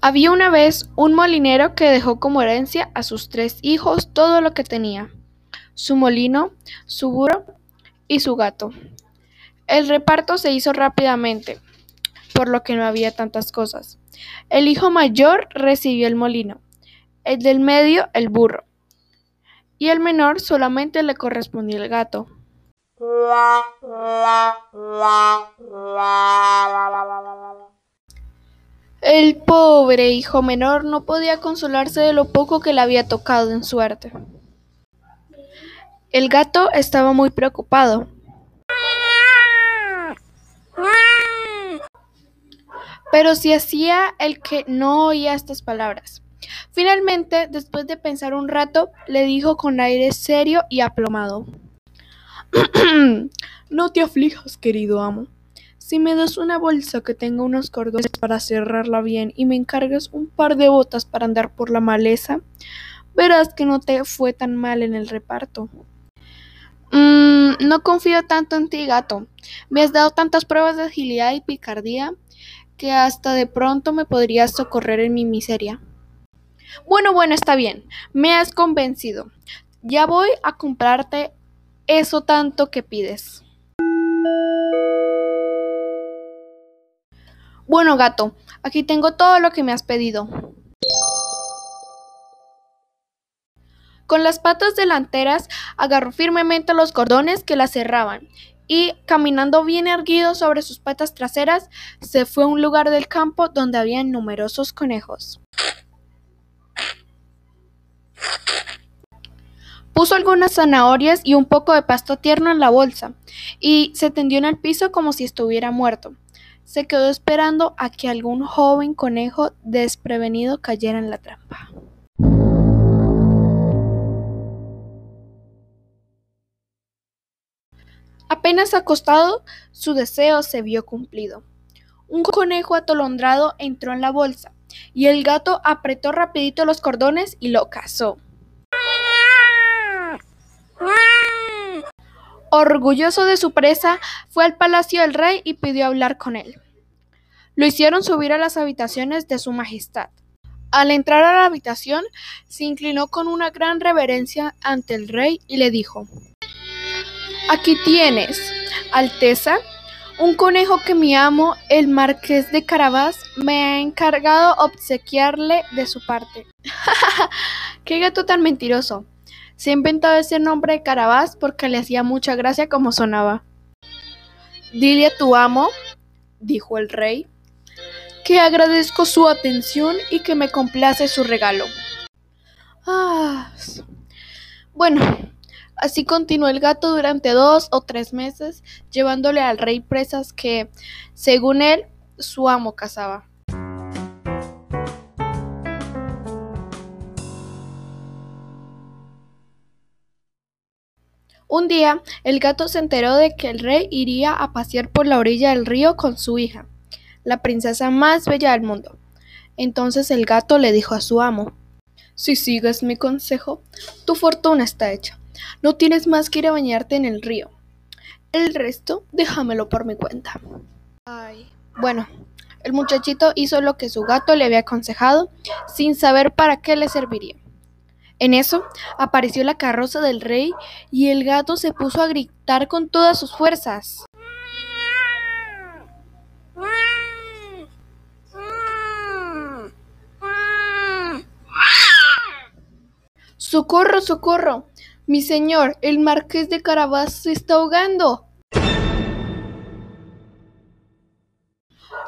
Había una vez un molinero que dejó como herencia a sus tres hijos todo lo que tenía: su molino, su burro y su gato. El reparto se hizo rápidamente, por lo que no había tantas cosas. El hijo mayor recibió el molino, el del medio el burro, y el menor solamente le correspondía el gato. El pobre hijo menor no podía consolarse de lo poco que le había tocado en suerte. El gato estaba muy preocupado. Pero si hacía el que no oía estas palabras. Finalmente, después de pensar un rato, le dijo con aire serio y aplomado. no te aflijas, querido amo. Si me das una bolsa que tenga unos cordones para cerrarla bien y me encargas un par de botas para andar por la maleza, verás que no te fue tan mal en el reparto. Mm, no confío tanto en ti, gato. Me has dado tantas pruebas de agilidad y picardía que hasta de pronto me podrías socorrer en mi miseria. Bueno, bueno, está bien. Me has convencido. Ya voy a comprarte eso tanto que pides. Bueno, gato, aquí tengo todo lo que me has pedido. Con las patas delanteras agarró firmemente los cordones que la cerraban y, caminando bien erguido sobre sus patas traseras, se fue a un lugar del campo donde había numerosos conejos. Puso algunas zanahorias y un poco de pasto tierno en la bolsa y se tendió en el piso como si estuviera muerto se quedó esperando a que algún joven conejo desprevenido cayera en la trampa. Apenas acostado, su deseo se vio cumplido. Un conejo atolondrado entró en la bolsa, y el gato apretó rapidito los cordones y lo cazó. Orgulloso de su presa, fue al palacio del rey y pidió hablar con él. Lo hicieron subir a las habitaciones de su majestad. Al entrar a la habitación, se inclinó con una gran reverencia ante el rey y le dijo Aquí tienes, Alteza, un conejo que mi amo, el marqués de Carabás, me ha encargado obsequiarle de su parte. ¡Qué gato tan mentiroso! Se ha inventado ese nombre de Carabás porque le hacía mucha gracia como sonaba. Dile a tu amo, dijo el rey, que agradezco su atención y que me complace su regalo. Ah, bueno, así continuó el gato durante dos o tres meses, llevándole al rey presas que, según él, su amo cazaba. Un día, el gato se enteró de que el rey iría a pasear por la orilla del río con su hija, la princesa más bella del mundo. Entonces el gato le dijo a su amo Si sigues mi consejo, tu fortuna está hecha. No tienes más que ir a bañarte en el río. El resto, déjamelo por mi cuenta. Ay. Bueno, el muchachito hizo lo que su gato le había aconsejado, sin saber para qué le serviría. En eso apareció la carroza del rey y el gato se puso a gritar con todas sus fuerzas. ¡Socorro, socorro! Mi señor, el marqués de Carabas se está ahogando.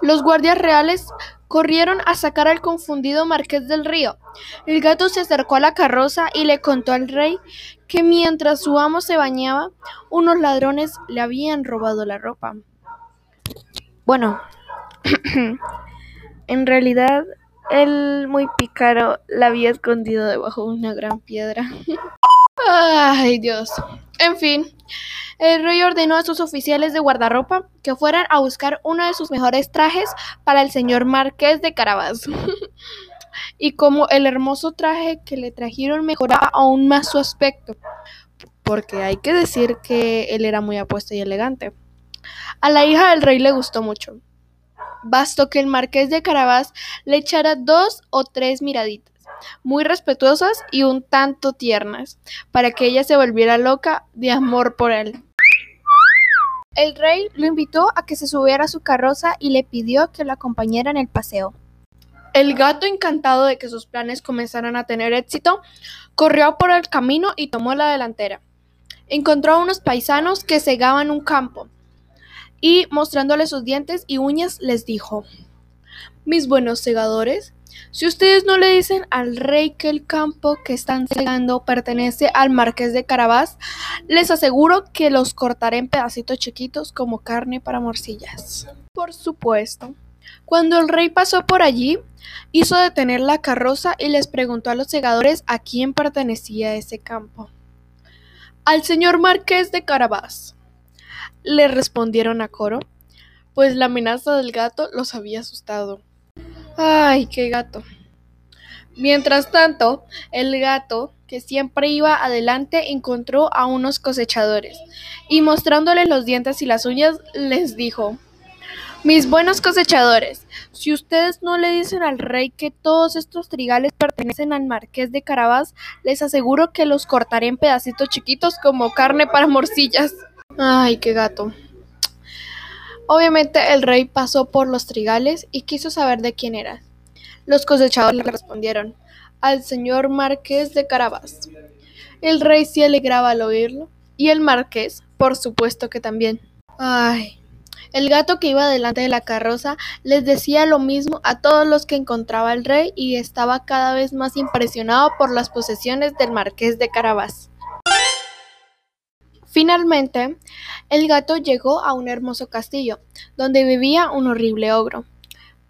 Los guardias reales corrieron a sacar al confundido marqués del río. El gato se acercó a la carroza y le contó al rey que mientras su amo se bañaba, unos ladrones le habían robado la ropa. Bueno, en realidad él muy pícaro la había escondido debajo de una gran piedra. Ay, Dios. En fin, el rey ordenó a sus oficiales de guardarropa que fueran a buscar uno de sus mejores trajes para el señor marqués de Carabas. y como el hermoso traje que le trajeron mejoraba aún más su aspecto, porque hay que decir que él era muy apuesto y elegante. A la hija del rey le gustó mucho. bastó que el marqués de Carabás le echara dos o tres miraditas, muy respetuosas y un tanto tiernas, para que ella se volviera loca de amor por él. El rey lo invitó a que se subiera a su carroza y le pidió que lo acompañara en el paseo. El gato, encantado de que sus planes comenzaran a tener éxito, corrió por el camino y tomó la delantera. Encontró a unos paisanos que segaban un campo y, mostrándole sus dientes y uñas, les dijo, Mis buenos segadores, si ustedes no le dicen al rey que el campo que están segando pertenece al marqués de Carabás, les aseguro que los cortaré en pedacitos chiquitos como carne para morcillas. Por supuesto. Cuando el rey pasó por allí, hizo detener la carroza y les preguntó a los segadores a quién pertenecía ese campo. Al señor marqués de Carabás. Le respondieron a coro, pues la amenaza del gato los había asustado. Ay, qué gato. Mientras tanto, el gato, que siempre iba adelante, encontró a unos cosechadores y mostrándoles los dientes y las uñas, les dijo, Mis buenos cosechadores, si ustedes no le dicen al rey que todos estos trigales pertenecen al marqués de Carabás, les aseguro que los cortaré en pedacitos chiquitos como carne para morcillas. Ay, qué gato. Obviamente el rey pasó por los trigales y quiso saber de quién era. Los cosechadores le respondieron, al señor marqués de Carabás. El rey se alegraba al oírlo, y el marqués, por supuesto que también. Ay, el gato que iba delante de la carroza les decía lo mismo a todos los que encontraba el rey y estaba cada vez más impresionado por las posesiones del marqués de Carabás. Finalmente, el gato llegó a un hermoso castillo, donde vivía un horrible ogro.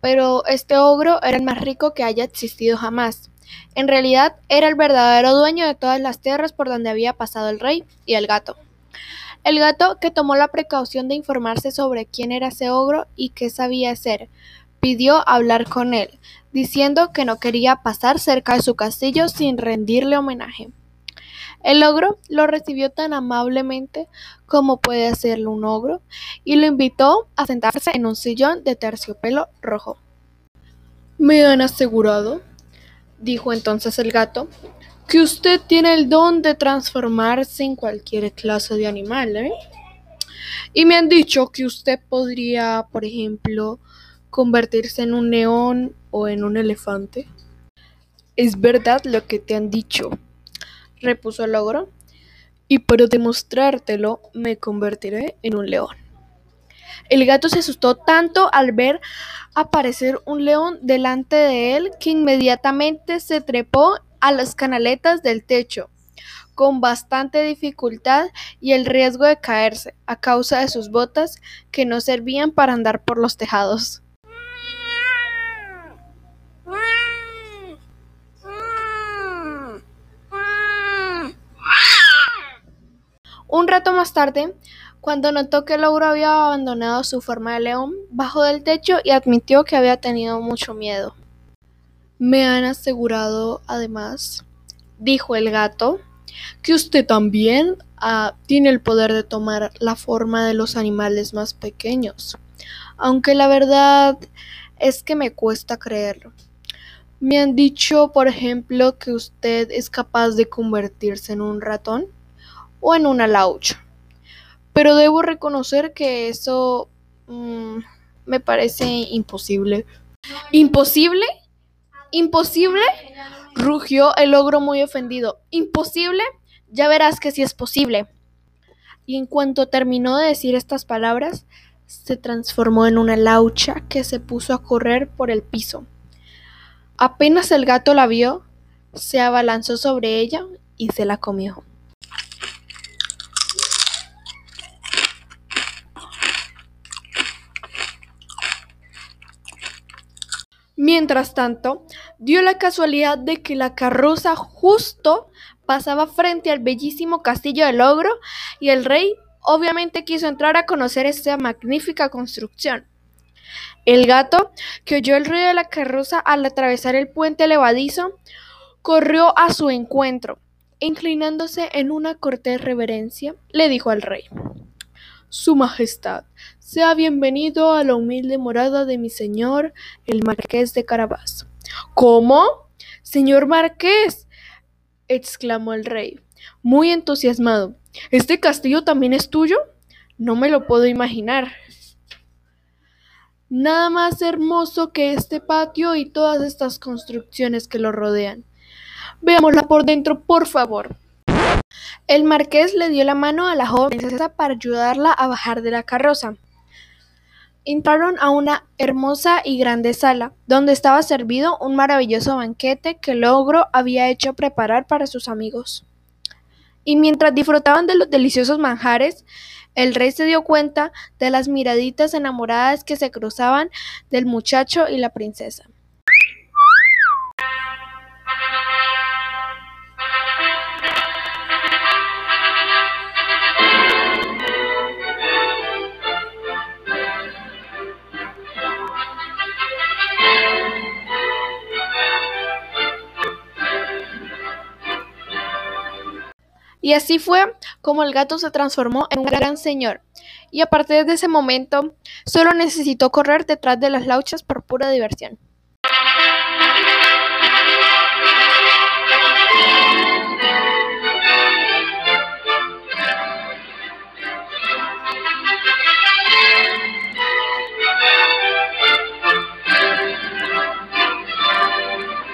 Pero este ogro era el más rico que haya existido jamás. En realidad era el verdadero dueño de todas las tierras por donde había pasado el rey y el gato. El gato, que tomó la precaución de informarse sobre quién era ese ogro y qué sabía hacer, pidió hablar con él, diciendo que no quería pasar cerca de su castillo sin rendirle homenaje. El ogro lo recibió tan amablemente como puede hacerlo un ogro y lo invitó a sentarse en un sillón de terciopelo rojo. Me han asegurado, dijo entonces el gato, que usted tiene el don de transformarse en cualquier clase de animal, ¿eh? Y me han dicho que usted podría, por ejemplo, convertirse en un león o en un elefante. Es verdad lo que te han dicho, repuso el ogro, y para demostrártelo me convertiré en un león. El gato se asustó tanto al ver aparecer un león delante de él que inmediatamente se trepó a las canaletas del techo, con bastante dificultad y el riesgo de caerse a causa de sus botas que no servían para andar por los tejados. Un rato más tarde, cuando notó que el ogro había abandonado su forma de león, bajó del techo y admitió que había tenido mucho miedo. Me han asegurado, además, dijo el gato, que usted también ah, tiene el poder de tomar la forma de los animales más pequeños, aunque la verdad es que me cuesta creerlo. Me han dicho, por ejemplo, que usted es capaz de convertirse en un ratón o en una laucha. Pero debo reconocer que eso mm, me parece imposible. ¿Imposible? ¿Imposible? rugió el ogro muy ofendido. ¿Imposible? Ya verás que sí es posible. Y en cuanto terminó de decir estas palabras, se transformó en una laucha que se puso a correr por el piso. Apenas el gato la vio, se abalanzó sobre ella y se la comió. Mientras tanto, dio la casualidad de que la carroza justo pasaba frente al bellísimo castillo del ogro y el rey obviamente quiso entrar a conocer esta magnífica construcción. El gato, que oyó el ruido de la carroza al atravesar el puente levadizo, corrió a su encuentro, inclinándose en una cortés reverencia, le dijo al rey Su Majestad, sea bienvenido a la humilde morada de mi señor, el Marqués de Carabas. ¿Cómo? Señor Marqués, exclamó el rey, muy entusiasmado. ¿Este castillo también es tuyo? No me lo puedo imaginar. Nada más hermoso que este patio y todas estas construcciones que lo rodean. Veámosla por dentro, por favor. El marqués le dio la mano a la joven princesa para ayudarla a bajar de la carroza. Entraron a una hermosa y grande sala, donde estaba servido un maravilloso banquete que Logro había hecho preparar para sus amigos. Y mientras disfrutaban de los deliciosos manjares, el rey se dio cuenta de las miraditas enamoradas que se cruzaban del muchacho y la princesa. Y así fue como el gato se transformó en un gran señor, y a partir de ese momento solo necesitó correr detrás de las lauchas por pura diversión.